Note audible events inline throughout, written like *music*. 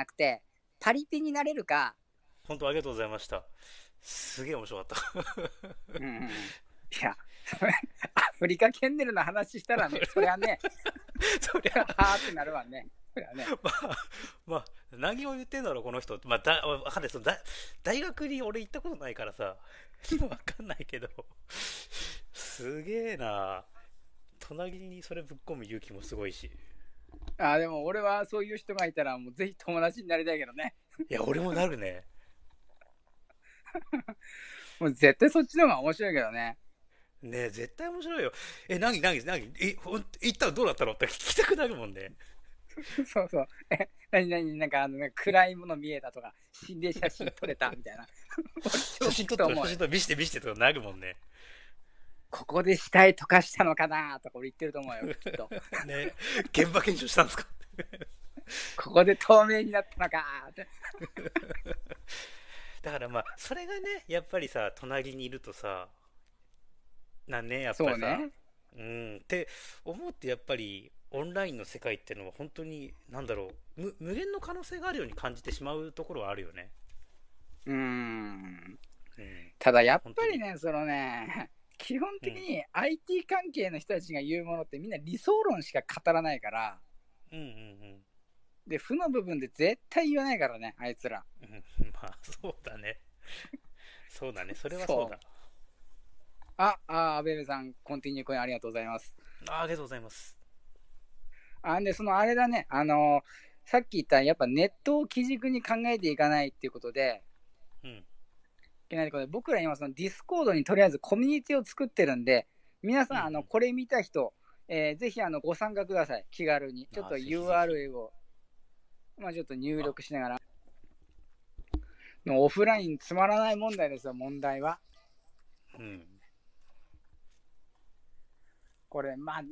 なくて、パリピになれるか、本当ありがとうございました。すげえ面白かった。うんいや、アフリカケンネルの話したらね、そりゃね、*laughs* そりゃ、はーってなるわね。ね。まあ、まあ、何を言ってんだろう、この人。まあ、だ、わかんない。そのだ大学に俺行ったことないからさ、*laughs* わかんないけど、すげえな隣にそれぶっ込む勇気もすごいし。あでも俺はそういう人がいたら、もうぜひ友達になりたいけどね。いや、俺もなるね。*laughs* もう絶対そっちの方が面白いけどね。ねえ、絶対面白いよ。え、何、何、何、え、ほん、行ったらどうだったの？って聞きたくなるもんね。*laughs* そうそう。え、なになんかあの、ね、暗いもの見えたとか、心霊写真撮れたみたいな。*laughs* 写真撮って、写真撮見して見してとかなるもんね。ここで死体溶かしたのかなとか俺言ってると思うよ、*laughs* きっと。ね現場検証したんですか？ここで透明になったのかって。*laughs* だからまあ、それがね、やっぱりさ、隣にいるとさ、なんね、やっぱりさ、ね。うん、って思ってやっぱり、オンラインの世界っていうのは本当に、なんだろう、無無限の可能性があるように感じてしまうところはあるよね。うーん。うん。ただやっぱりね、そのね、基本的に IT 関係の人たちが言うものってみんな理想論しか語らないから、うんうんで、負の部分で絶対言わないからね、あいつら。うん。う *laughs* んまあ、そうだね。*laughs* そうだね、それはそうだ。あ、あ、アベベさん、コンティニューコインありがとうございます。あありがとうございます。あ、で、そのあれだね、あのさっき言った、やっぱネットを基軸に考えていかないっていうことで、うん。いけないことで、僕ら今そのディスコードにとりあえずコミュニティを作ってるんで、皆さん、うんあの、これ見た人、えーぜひあの、ご参加ください。気軽に。ちょっと URL を、まあちょっと入力しながら。のオフラインつまらない問題ですよ、問題は。うん。これ、まあ、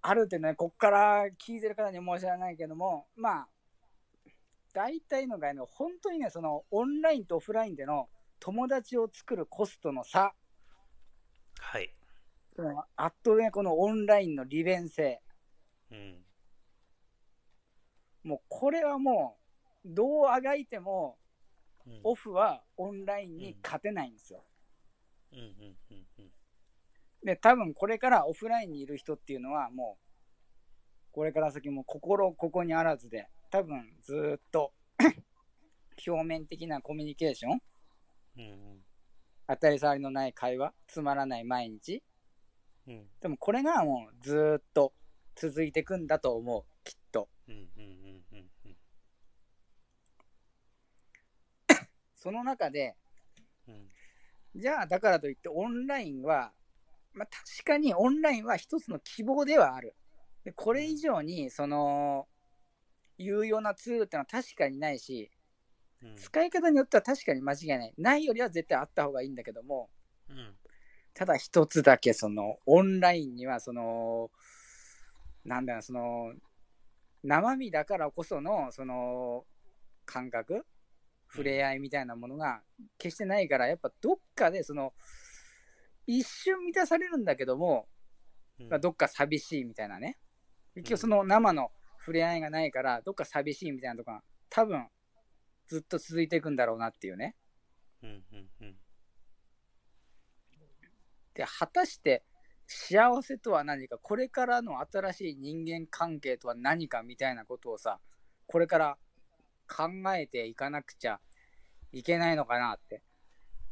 あるってね、こっから聞いてる方に申し訳ないけども、まあ、大体のがね、本当にね、そのオンラインとオフラインでの友達を作るコストの差、はい。圧倒的なこのオンラインの利便性、うん。もうこれはもう、どうあがいても、うんオフはオンラインに勝てないんですよ。うんうんうんうん。で、多分これからオフラインにいる人っていうのはもう、これから先も心ここにあらずで、多分ずーっと *coughs* 表面的なコミュニケーション、うん当たり障りのない会話、つまらない毎日、うん。うんでもこれがもうずーっと続いていくんだと思う、きっと。うんうんうんうんうん。*coughs* その中で、うんじゃあだからといってオンラインは、まあ、確かにオンラインは一つの希望ではある。でこれ以上にその有用なツールってのは確かにないし、うん。使い方によっては確かに間違いない。ないよりは絶対あった方がいいんだけども、うん。ただ一つだけそのオンラインにはその、なんだろう、その、生身だからこそのその感覚、触れ合いみたいなものが決してないから、やっぱどっかでその、一瞬満たされるんだけども、うん。まあどっか寂しいみたいなね。結局その生の触れ合いがないから、どっか寂しいみたいなとこが多分ずっと続いていくんだろうなっていうね。うんうんうんで、果たして幸せとは何か、これからの新しい人間関係とは何かみたいなことをさ、これから考えていかなくちゃいけないのかなって。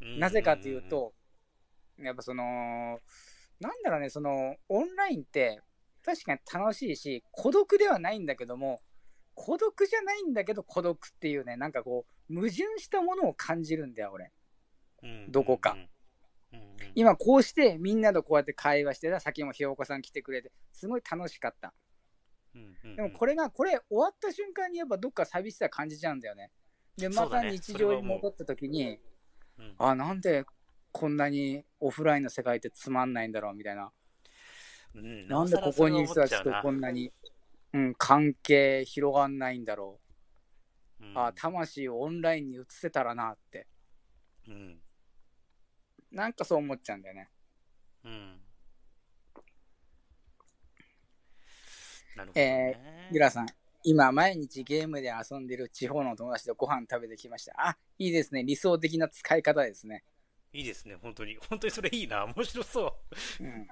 うんなぜかというと、やっぱその、なんだろうね、その、オンラインって確かに楽しいし、孤独ではないんだけども、孤独じゃないんだけど孤独っていうね、なんかこう、矛盾したものを感じるんだよ、俺。うん。どこか。今こうしてみんなとこうやって会話してた、さっきもひよこさん来てくれて、すごい楽しかった。でもこれが、これ終わった瞬間にやっぱどっか寂しさ感じちゃうんだよね。で、また日常に戻った時に、うん。あ、なんでこんなにオフラインの世界ってつまんないんだろうみたいな。うん。なんでここにいる人たちとこんなに、うん、関係広がんないんだろう。なあ、魂をオンラインに移せたらなって。うんなんかそう思っちゃうんだよね。うんなるほどねゆらさん、今、毎日ゲームで遊んでる地方の友達とご飯食べてきました。あ、いいですね。理想的な使い方ですね。いいですね、本当に。本当にそれいいな。面白そう。うん。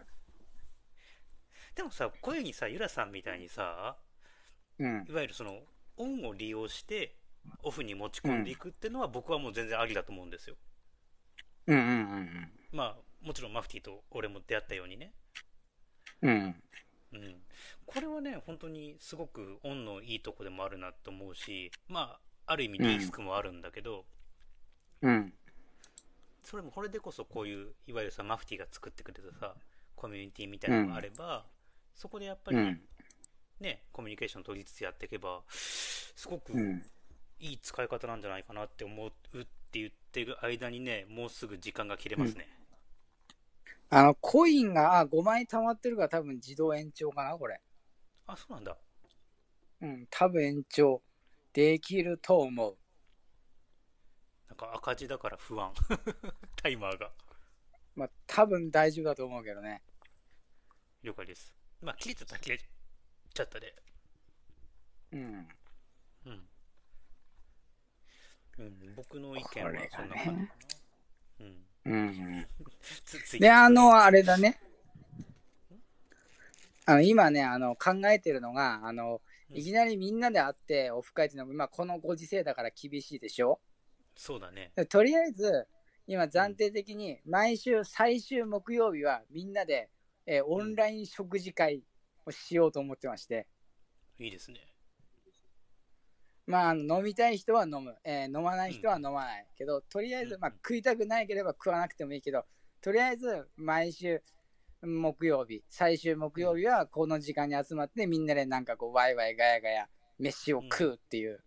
でもさ、こういうふうにさ、ゆらさんみたいにさ、うんい。わゆるその、オンを利用して、オフに持ち込んでいくっていうのは、僕はもう全然ありだと思うんですよ。うんうんうんまあ、もちろんマフティーと俺も出会ったようにね。うん。うん。うん。これはね、本当にすごくオンのいいとこでもあるなと思うし、まあ、ある意味リスクもあるんだけど、うん。それもこれでこそこういう、いわゆるさ、マフティーが作ってくれたさ、コミュニティみたいなのがあれば、そこでやっぱりうん。ね、コミュニケーション取りつつやっていけば、すごくうん。いい使い方なんじゃないかなって思うって言ってる間にね、もうすぐ時間が切れますね。あの、コインがあ5枚溜まってるから多分自動延長かな、これ。あ、そうなんだ。うん、多分延長できると思う。なんか赤字だから不安。*laughs* タイマーが。まあ、多分大丈夫だと思うけどね。了解です。まあ、切れちゃったら切れちゃったで。うん。うん。うん、僕の意見はそんな感じかな。うん。うん。*laughs* で、あの、あれだね。あの、今ね、あの、考えてるのが、あの、うんいきなりみんなで会ってオフ会っていうのも、今このご時世だから厳しいでしょ？そうだね。でとりあえず、今暫定的に毎週最終木曜日はみんなで、えーオンライン食事会をしようと思ってまして、いいですね。まあ、あの飲みたい人は飲む、えー飲まない人は飲まない。けど、とりあえず、まあ、うん。食いたくないければ食わなくてもいいけど、とりあえず毎週木曜日、最終木曜日はこの時間に集まってみんなでなんかこうワイワイガヤガヤ飯を食うっていう、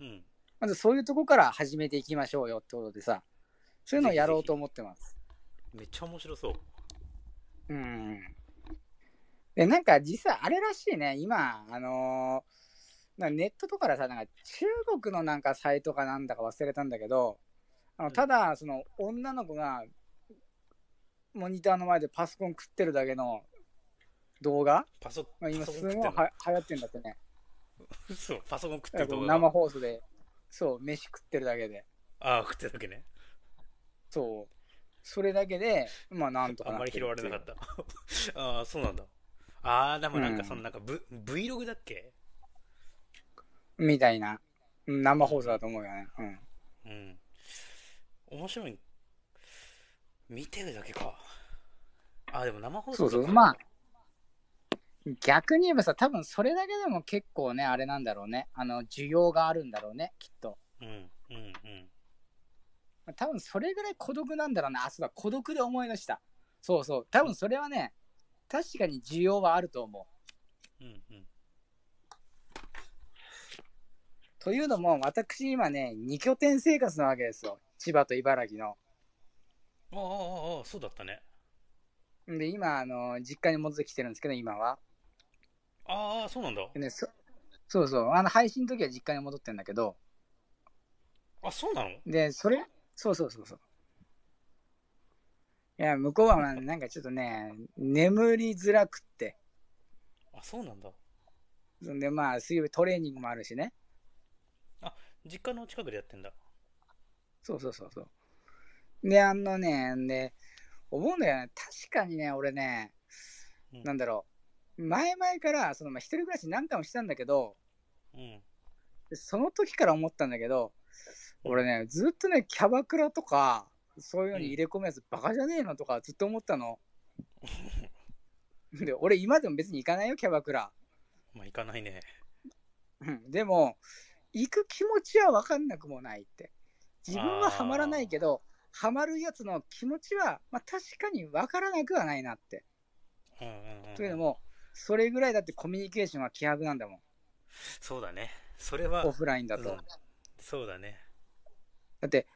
うん。まずそういうとこから始めていきましょうよってことでさ、そういうのをやろうと思ってます。めっちゃ面白そう。うん。で、なんか実際あれらしいね、今、あのーネットとかでさ、なんか中国のなんかサイトかなんだか忘れたんだけど、あのうんただ、その女の子がモニターの前でパソコン食ってるだけの動画、パソまあ、今パすごいは流行ってんだってね。そう、パソコン食ってる動画？生が。放送で、そう、飯食ってるだけで。ああ、食ってるだけね。そう。それだけで、まあなんとかあんまり拾われなかった。*laughs* ああ、そうなんだ。ああ、でもなんかうんそのなんか、v、Vlog だっけ？みたいな。うん生放送だと思うよね。うん。うん。面白い。見てるだけか。あ、でも生放送そうそう。まあ、逆に言えばさ、多分それだけでも結構ね、あれなんだろうね。あの、需要があるんだろうね、きっと。うん。多分それぐらい孤独なんだろうな。あ、そうだ、孤独で思い出した。そうそう。多分それはね、確かに需要はあると思う。うん、うん。というのも、私今ね、2拠点生活なわけですよ。千葉と茨城の。ああ、ああ、そうだったね。で、今、あの、実家に戻ってきてるんですけど、今は。ああ、そうなんだ。でね、そそうそう。あの、配信の時は実家に戻ってんだけど、あ、そうなの？で、それ、そうそうそうそう。いや、向こうはまあなんかちょっとね、眠りづらくって。あ、そうなんだ。そんで、まあ、水曜日トレーニングもあるしね。実家の近くでやってんだ。そうそうそうそう。で、あのね、で、思うんだよね。確かにね、俺ね、うんなんだろう。前々から、その、まあ、一人暮らし何回もしたんだけど、うん。でその時から思ったんだけど、俺ね、ずっとね、キャバクラとか、そういうのに入れ込むやつバカじゃねえのとかずっと思ったの。*laughs* で、俺今でも別に行かないよ、キャバクラ。まあ、行かないね。うんでも、行く気持ちは分かんなくもないって。自分はハマらないけど、ハマるやつの気持ちは、まあ確かに分からなくはないなって。うんうんうん。というのも、それぐらいだってコミュニケーションは希薄なんだもん。そうだね。それは、オフラインだと。うんそうだね。だって、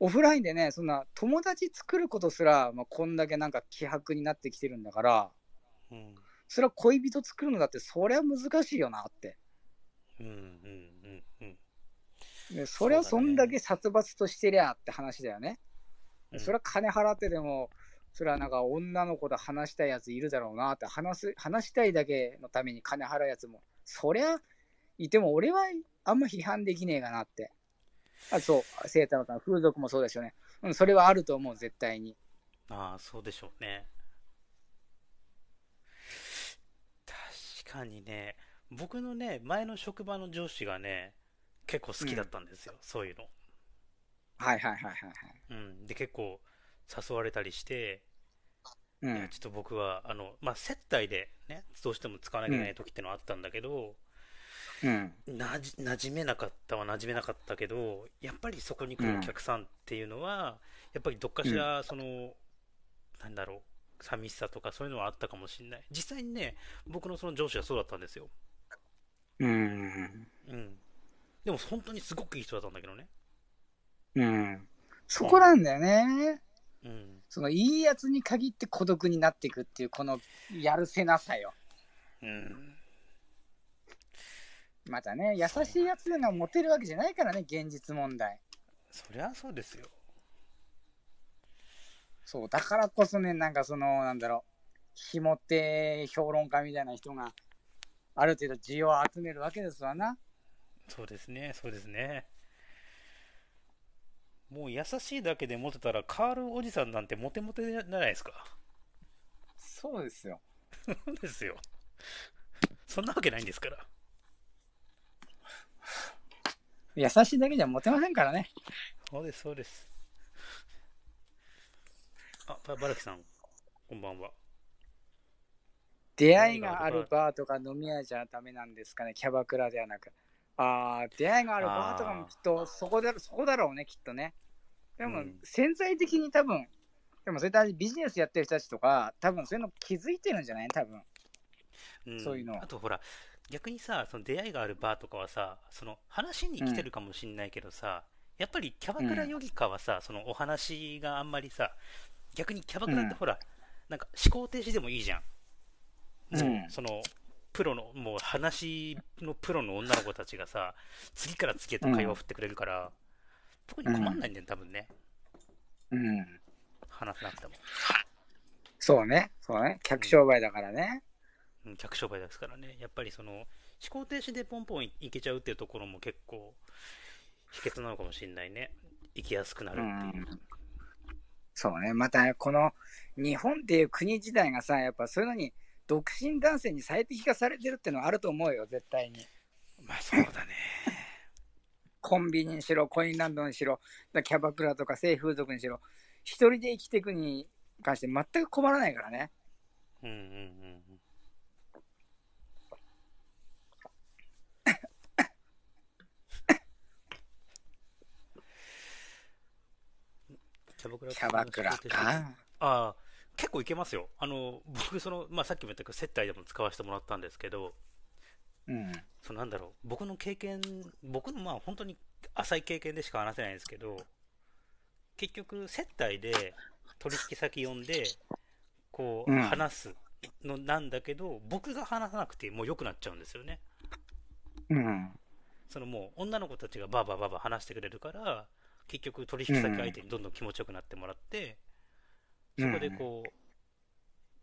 オフラインでね、そんな友達作ることすら、まあ、こんだけなんか希薄になってきてるんだから、うん。それは恋人作るのだって、そりゃ難しいよなって。うんうんうんうん。でそりゃそんだけ殺伐としてりゃって話だよね。うんそれは金払ってでも、それはなんか女の子と話したいやついるだろうなって話す、話したいだけのために金払うやつも、そりゃいても、俺はあんま批判できねえかなって。あそう、聖太郎さん、風俗もそうですよね。うん、それはあると思う、絶対に。ああ、そうでしょうね。確かにね、僕のね、前の職場の上司がね、結構好きだったんですよ、そういうの。はいはいはいはいはい。うん。で、結構誘われたりして、うんいやちょっと僕は、あの、まあ、接待でね、どうしても使わなきゃいけない時ってのはあったんだけど、うんなじ馴染めなかったは馴染めなかったけどやっぱりそこに来るお客さんっていうのは、やっぱりどっかしらその、なんだろう寂しさとかそういうのはあったかもしれない。実際にね僕のその上司はそうだったんですよ。うん。うん。でも本当にすごくいい人だったんだけどね。うん。そこなんだよね。うん。そのいいやつに限って孤独になっていくっていう、このやるせなさよ。うんまたね、優しいやつがモテるわけじゃないからね、現実問題。そりゃそうですよそう、だからこそね、なんかその、なんだろう、ひも手評論家みたいな人が、ある程度需要を集めるわけですわな。そうですねそうですねもう優しいだけでモテたらカールおじさんなんてモテモテじゃないですかそうですよ。*laughs* そうですよそんなわけないんですから優しいだけじゃモテませんからね。そうです、そうです。あ、ババラキさん、こんばんは。出会いがあるバーとか飲み屋じゃダメなんですかね、キャバクラではなく。ああ、出会いがあるバーとかもきっとそこだろそこだろうね、きっとね。でもうん潜在的に多分、でもそういったビジネスやってる人たちとか、多分そういうの気づいてるんじゃない？多分。んそういうのはあとほら、逆にさ、その出会いがあるバーとかはさ、その話に来てるかもしんないけどさ、やっぱりキャバクラよりかはさ、そのお話があんまりさ、逆にキャバクラってほら、なんか思考停止でもいいじゃん。もう、うんその、プロの、もう話のプロの女の子たちがさ、次から次へと会話を振ってくれるから、特に困んないんだよ、多分ね。うん。話さなくても。そうね、そうね。客商売だからね。うん客商売ですからね、やっぱりその思考停止でポンポンいいけちゃうっていうところも結構秘訣なのかもしれないね、生きやすくなるっていう。そうね。また、この日本っていう国自体がさ、やっぱそういうのに、独身男性に最適化されてるってのはあると思うよ、絶対に。まあそうだね、*laughs* コンビニにしろ、コインランドにしろ、キャバクラとか性風俗にしろ、一人で生きていくに関して全く困らないからね。うんうんうんキャバクラキャバクラか。ああ結構いけますよあの僕その、まあ、さっきも言ったけど接待でも使わせてもらったんですけどうん。そのなんだろう僕の経験僕のまあ本当に浅い経験でしか話せないんですけど結局接待で取引先呼んでこううん話すのなんだけど、僕が話さなくてもう良くなっちゃうんですよねうん。そのもう女の子たちがバーバーバーバー話してくれるから結局取引先相手にどんどん気持ちよくなってもらって、そこでこう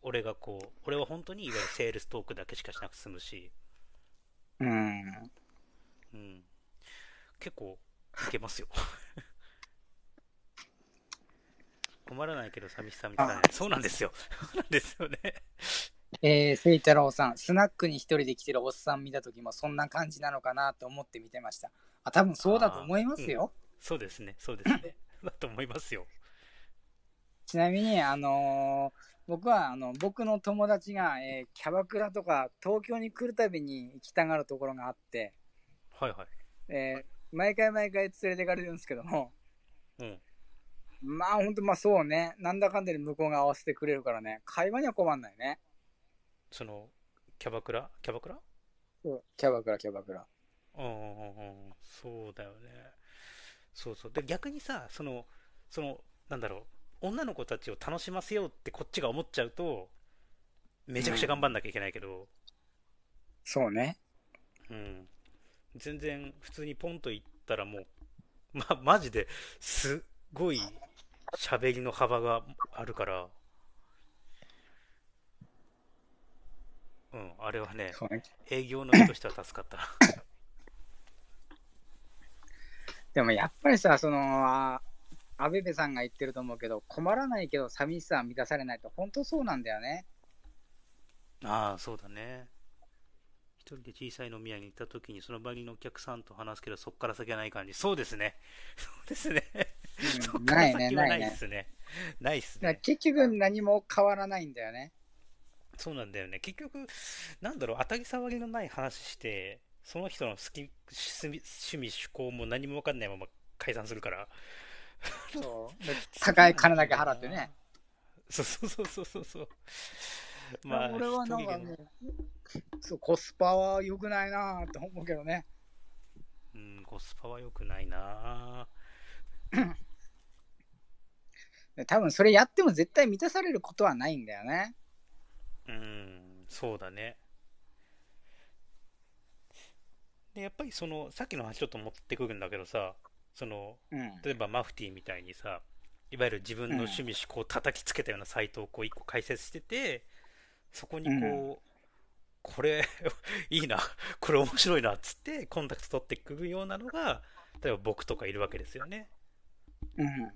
俺がこう俺は本当にいわゆるセールストークだけしかしなくて済むし、うん。うん、結構いけますよ。*laughs* 困らないけど寂しさみたいな。そうなんですよ。そうなんですよね。えー、聖太郎さん、スナックに一人で来てるおっさん見たときもそんな感じなのかなと思って見てました。あ、多分そうだと思いますよ。そうですね。そうですね。*laughs* だと思いますよ。ちなみに、あのー僕はあの僕の友達が、えーキャバクラとか東京に来るたびに行きたがるところがあって、はいはい。えー毎回毎回連れてかれるんですけども、うん。まあ本当まあそうね、なんだかんだで向こうが合わせてくれるからね、会話には困んないね。そのキャバクラ？キャバクラ？そう。キャバクラ、キャバクラ。うんうんうんうん。そうだよねそうそう。で逆にさそのそのなんだろう。女の子たちを楽しませようってこっちが思っちゃうとめちゃくちゃ頑張んなきゃいけないけど、そうね。うん。全然普通にポンと言ったらもうまマジですっごい喋りの幅があるから。うんあれはねそうね。営業の人としては助かった。な *laughs* でもやっぱりさ、その、あアベベさんが言ってると思うけど、困らないけど寂しさは満たされないと、本当そうなんだよね。ああ、そうだね。一人で小さい飲み屋に行った時にその場にのお客さんと話すけど、そこから先はない感じ。そうですね。*laughs* そうですね。うんそっからないね、先はないいっすね。ないっすね。結局何も変わらないんだよね。そうなんだよね。結局、なんだろう、当たり障りのない話して、その人の好き、趣味、趣味趣向も何も分かんないまま解散するから。そう。で高い金だけ払ってね。。そうそうそうそうそうそう。まあ、俺はなんか一人でもう、そう、コスパは良くないなって思うけどね。うん、コスパは良くないなで多分それやっても絶対満たされることはないんだよね。うん、そうだね。で、やっぱりその、さっきの話ちょっと持ってくるんだけどさ、その、うん。例えばマフティーみたいにさ、いわゆる自分の趣味思考を叩きつけたようなサイトをこう一個解説してて、そこにこう、これ *laughs* いいな、これ面白いなっつってコンタクト取ってくるようなのが、例えば僕とかいるわけですよね。うん。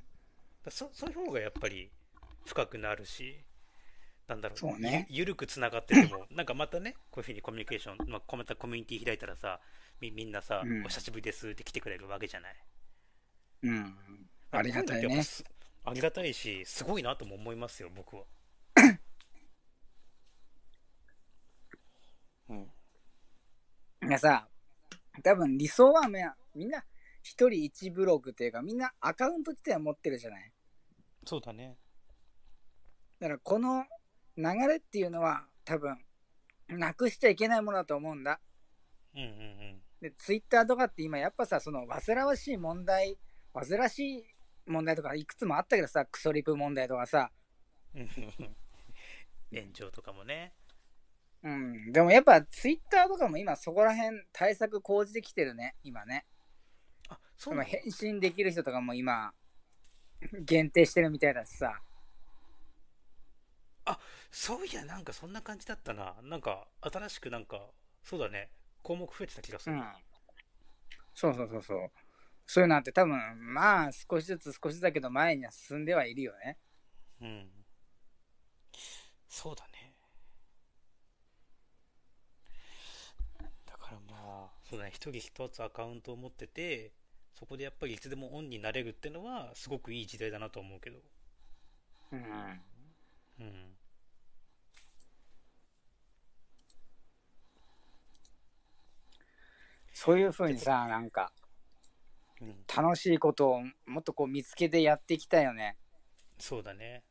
だそそういう方がやっぱり深くなるし、なんだろう、そうねゆゆるくつながってても、*laughs* なんかまたね、こういうふうにコミュニケーション、まあ、コメントコミュニティ開いたらさ、みみんなさ、うんお久しぶりですって来てくれるわけじゃない？うん。ありがたいねありがたいし、すごいなとも思いますよ、僕は。*coughs* うん。いやさ、多分理想はみんなみんな一人一ブログっていうかみんなアカウント自体は持ってるじゃない？そうだね。だからこの流れっていうのは多分なくしちゃいけないものだと思うんだ。うんうんで、ツイッターとかって今やっぱさ、その煩わしい問題、煩わしい問題とかいくつもあったけどさ、クソリプ問題とかさ、うん。炎上とかもね。うん。でもやっぱツイッターとかも今そこら辺対策講じてきてるね、今ね。あ、そそう返信できる人とかも今、限定してるみたいだしさ。そういや、なんかそんな感じだったな。なんか、新しくなんか、そうだね。項目増えてた気がする。うん。そうそうそうそう。そういうのあって多分、まあ少しずつ少しだけど前には進んではいるよね。うん。そうだね。だからまあ、そうだね。一人一つアカウントを持ってて、そこでやっぱりいつでもオンになれるってのは、すごくいい時代だなと思うけど。うん。うん。そういう風にさ、なんかうん。楽しいことをもっとこう見つけてやっていきたいよね。そうだね。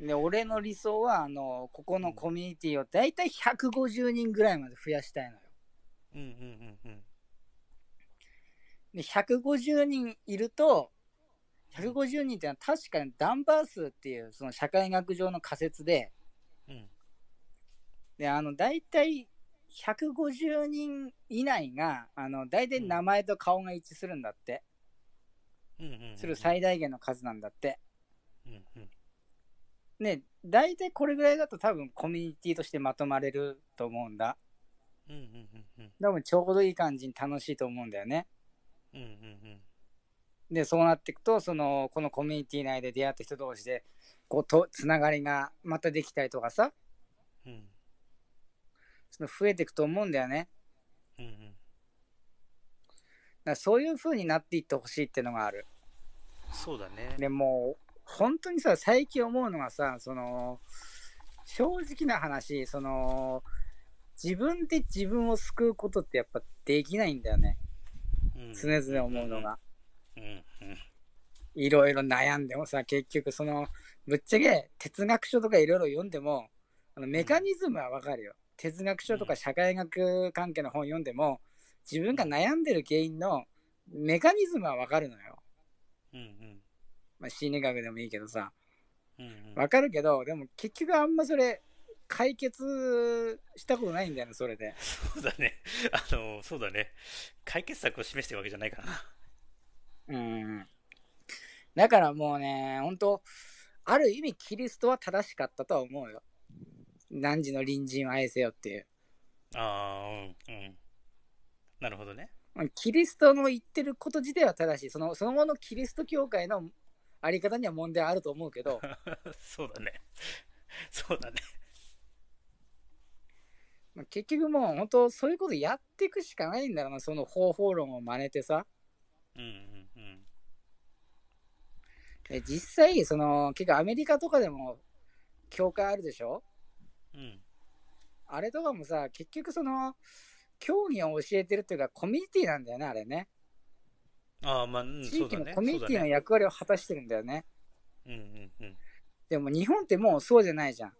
で、俺の理想は、あの、ここのコミュニティをだいたい150人ぐらいまで増やしたいのよ。うんうんうんうん。で、150人いると、150人ってのは確かにダンバー数っていうその社会学上の仮説で、うん。で、あの、大体150人以内が、あの、大体名前と顔が一致するんだって。うん。する最大限の数なんだって。うんうん。ね、大体これぐらいだと多分コミュニティとしてまとまれると思うんだ。うんうんうんうん。多分ちょうどいい感じに楽しいと思うんだよね。うんうんうん。で、そうなっていくと、その、このコミュニティ内で出会った人同士で、こう、と、つながりがまたできたりとかさ、うんその増えていくと思うんだよね。うんうん。だからそういう風になっていってほしいっていうのがある。そうだね。でもう、本当にさ、最近思うのはさ、その、正直な話、その、自分で自分を救うことってやっぱできないんだよね。うん常々思うのが。うんうん。いろいろ悩んでもさ、結局その、ぶっちゃけ哲学書とかいろいろ読んでも、あのメカニズムはわかるよ。哲学書とか社会学関係の本読んでも、自分が悩んでる原因のメカニズムはわかるのよ。うんうん。まあ、心理学でもいいけどさ。うんうん。わかるけど、でも結局あんまそれ、解決したことないんだよね、それで。*laughs* そうだね。あの、そうだね。解決策を示してるわけじゃないからな。うん。だからもうね、本当ある意味キリストは正しかったとは思うよ。何時の隣人を愛せよっていう。ああ、うん、うん。なるほどね。キリストの言ってること自体は正しい。その、その後のキリスト教会のあり方には問題あると思うけど、*laughs* そうだね。*laughs* そうだね。まあ結局もう本当そういうことやっていくしかないんだろうな、その方法論を真似てさ。うん。で実際、その、結構アメリカとかでも教会あるでしょ？うん。あれとかもさ、結局その、教義を教えてるっていうか、コミュニティなんだよね、あれね。ああ、まあ、うん、地域のそうだね。コミュニティの役割を果たしてるんだよね。うんうんうん。でも日本ってもうそうじゃないじゃん。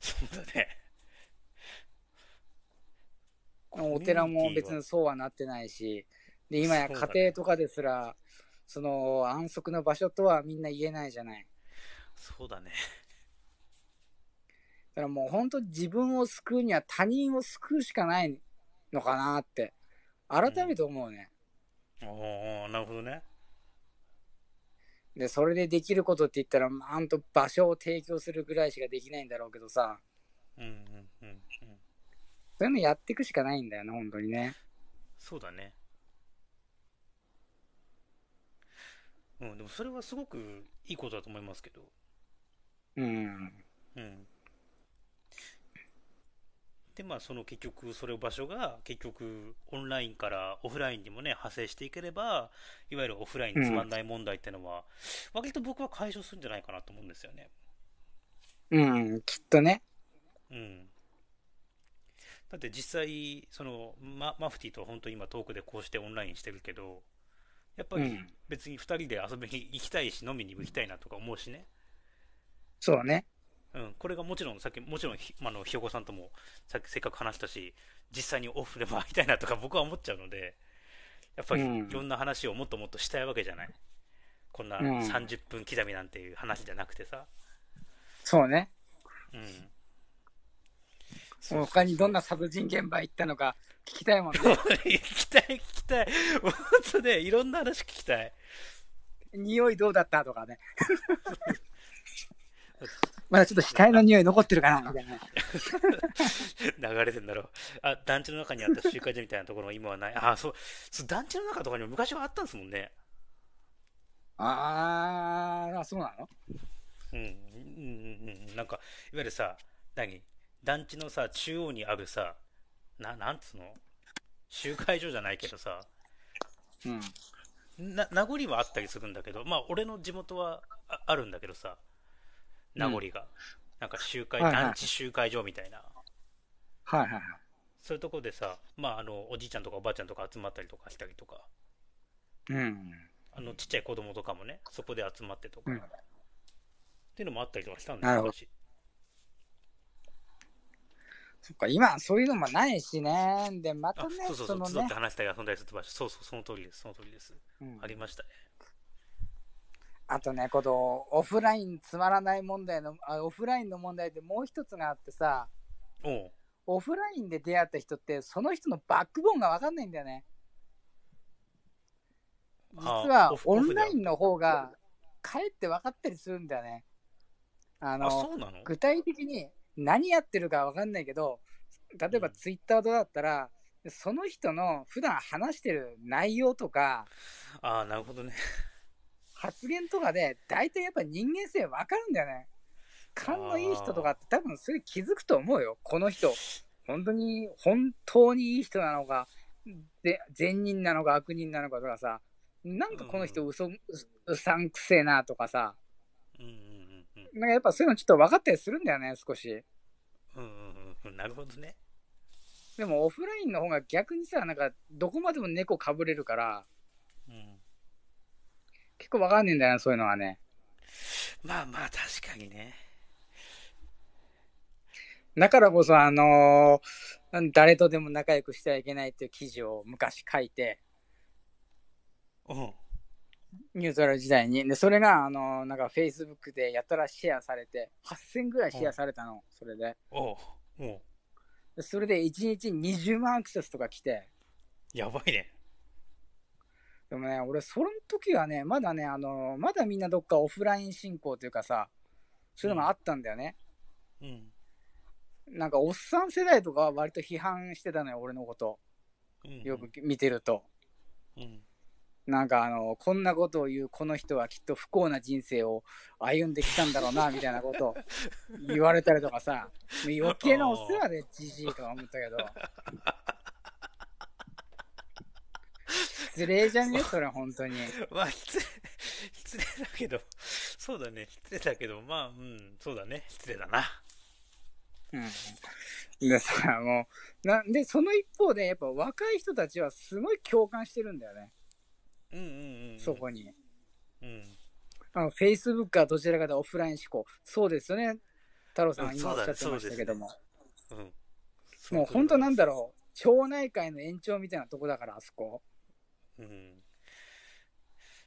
そうだね。お寺も別にそうはなってないし、で、今や家庭とかですら、その安息の場所とはみんな言えないじゃない。そうだね。だからもう本当自分を救うには他人を救うしかないのかなって、改めて思うね。おおなるほどね。で、それでできることって言ったら、まあほんと場所を提供するぐらいしかできないんだろうけどさ、うんうんうんうん。そういうのやっていくしかないんだよね、本当にね。そうだね。うん、でもそれはすごくいいことだと思いますけど。うん。うん。で、まあ、その結局、それを場所が結局、オンラインからオフラインにもね、派生していければ、いわゆるオフラインつまんない問題ってのは、割と僕は解消するんじゃないかなと思うんですよね。うん、きっとね。うん。だって実際、その、ママフティーと本当に今遠くでこうしてオンラインしてるけど、やっぱりうん別に2人で遊びに行きたいし、飲みに行きたいなとか思うしね。そうね。うん、これがもちろん、さっき、もちろん、ひあの、ひよこさんともさっきせっかく話したし、実際にオフでも会いたいなとか僕は思っちゃうので、やっぱりうんいろんな話をもっともっとしたいわけじゃない？こんなうん30分刻みなんていう話じゃなくてさ。そうね。うん。他にどんな殺人現場行ったのか聞きたいもんね。*laughs* 聞きたい、聞きたい。本当ね、いろんな話聞きたい。匂いどうだった？とかね。*laughs* まだちょっと死体の匂い残ってるかなみたいな。流れてんだろう。あ、団地の中にあった集会所みたいなところが今はない？あ、そう、そう団地の中とかにも昔はあったんですもんね。あー、あそうなの？うん、うん、うん、うん。なんか、いわゆるさ、何？団地のさ、中央にあるさ、な、なんつうの？集会所じゃないけどさ、うん。な、名残はあったりするんだけど、まあ、俺の地元はああるんだけどさ、名残が。なんか集会、はいはい団地集会所みたいな。はいはいはい。そういうとこでさ、まあ、あの、おじいちゃんとかおばあちゃんとか集まったりとかしたりとか、うん。あの、ちっちゃい子供とかもね、そこで集まってとか、うんっていうのもあったりとかしたんだなるほど昔そっか、今そういうのもないしね。で、まあたね、そうそうそう、のね集って、話したり遊んだりする場所、そうそう、その通りです、その通りです。うんありましたね。あとね、このオフラインつまらない問題の、あオフラインの問題でもう一つがあってさ、オフラインで出会った人って、その人のバックボーンが分かんないんだよね。実あはオンラインの方が、かえって分かったりするんだよね。ああ、の、そうなの？具体的に何やってるか分かんないけど、例えばうんツイッターとかだったら、その人の普段話してる内容とか、ああ、なるほどね。発言とかで、大体やっぱ人間性分かるんだよね。勘のいい人とかって多分それ気づくと思うよ。この人、本当に、本当にいい人なのか、で善人なのか悪人なのかとかさ、なんかこの人嘘、ううさんくせえなとかさ、うんうんうんうん。なんかやっぱそういうのちょっと分かったりするんだよね、少し。うんうんうんうん。なるほどね。でもオフラインの方が逆にさ、なんかどこまでも猫かぶれるから、うん。結構分かんねえんだよな、そういうのはね。まあまあ、確かにね。だからこそ、あのー誰とでも仲良くしてはいけないっていう記事を昔書いて、うん。ニュートラル時代に。で、それが、あのーなんか Facebook でやたらシェアされて、8000ぐらいシェアされたの、それで。おうおそれで1日20万アクセスとか来て、やばいね。でもね、俺、その時はね、まだね、あのーまだみんなどっかオフライン進行というかさ、そういうのがあったんだよね。うん。なんか、おっさん世代とかは割と批判してたのよ、俺のこと。うんよく見てると。うんなんかあの、こんなことを言うこの人はきっと不幸な人生を歩んできたんだろうな、みたいなことを *laughs* 言われたりとかさ、余計なお世話でじじいとか思ったけど。失礼じゃね？それ本当に。まあ失礼失礼だけどそうだね失礼だけどまあうんそうだね失礼だなうん。でさ、もう、なんで、その一方で、やっぱ若い人たちはすごい共感してるんだよね、うんうんうんうんそこに。うんあの、Facebook はどちらかというとオフライン思考。そうですよね。太郎さん今おっしゃってましたけども。うんもう本当なんだろう。町内会の延長みたいなとこだから、あそこ。うん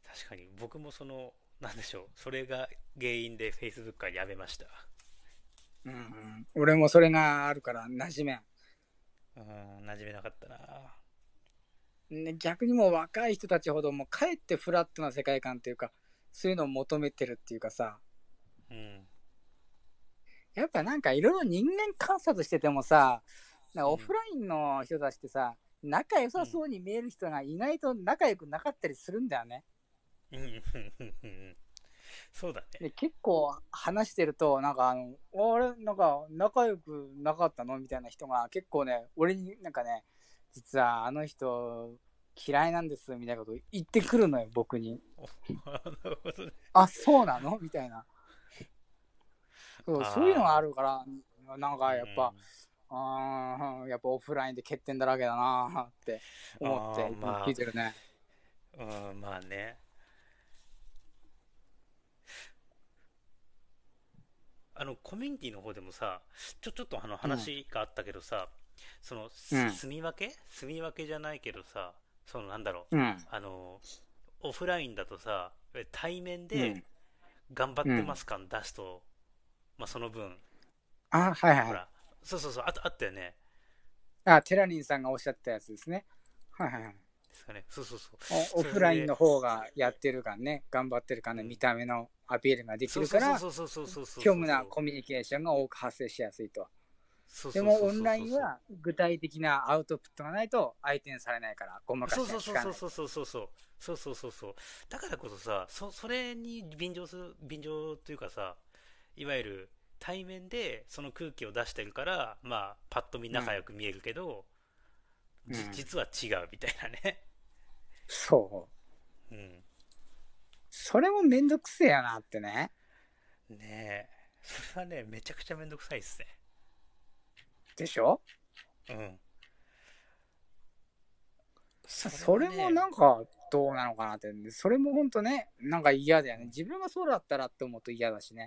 確かに僕もそのなんでしょうそれが原因で Facebook はやめましたうんうん。俺もそれがあるから馴染めん。うん馴染めなかったなね、逆にもう若い人たちほどもうかえってフラットな世界観っていうか、そういうのを求めてるっていうかさ、うん。やっぱなんかいろいろ人間観察しててもさ、オフラインの人たちってさ、仲良さそうに見える人が意外と仲良くなかったりするんだよね。うん。うん。うん。うん。そうだね。で結構話してると、なんかあの、俺、なんか仲良くなかったの？みたいな人が結構ね、俺になんかね、実はあの人嫌いなんですみたいなこと言ってくるのよ、僕に。なるほどね。あ、そうなの？みたいな。そうそういうのがあるから、なんかやっぱ、あーやっぱオフラインで欠点だらけだなって思って聞いてるね。うん、うん、まあね。あのコミュニティの方でもさちょちょっとあの話があったけどさ、その、住み分け？住み分けじゃないけどさそのなんだろう。うん。あのオフラインだとさ対面うでん、頑張ってます感出すと、まあその分。あ、はいはい。はい。ほら。そうそうそう。あとあったよね。あ、テラリンさんがおっしゃったやつですね。はいはいはい。ですかね。そうそうそう。おオフラインの方がやってるからね、頑張ってるからね、見た目のアピールができるから、そうそうそうそうそうそう。虚無なコミュニケーションが多く発生しやすいと。でもオンラインは具体的なアウトプットがないと相手にされないから、ごまかしそう。そうそうそう。そうそうそうそうそうそう。だからこそさそそれに便乗する便乗というかさいわゆる対面でその空気を出してるからまあパッと見仲良く見えるけど、じうん。実は違うみたいなね。そう。うん。それもめんどくせえやなってね。ねえ。それはねめちゃくちゃめんどくさいっすねでしょ？うんそれもなんかどうなのかなって。それも本当ね、なんか嫌だよね。自分がそうだったらって思うと嫌だしね。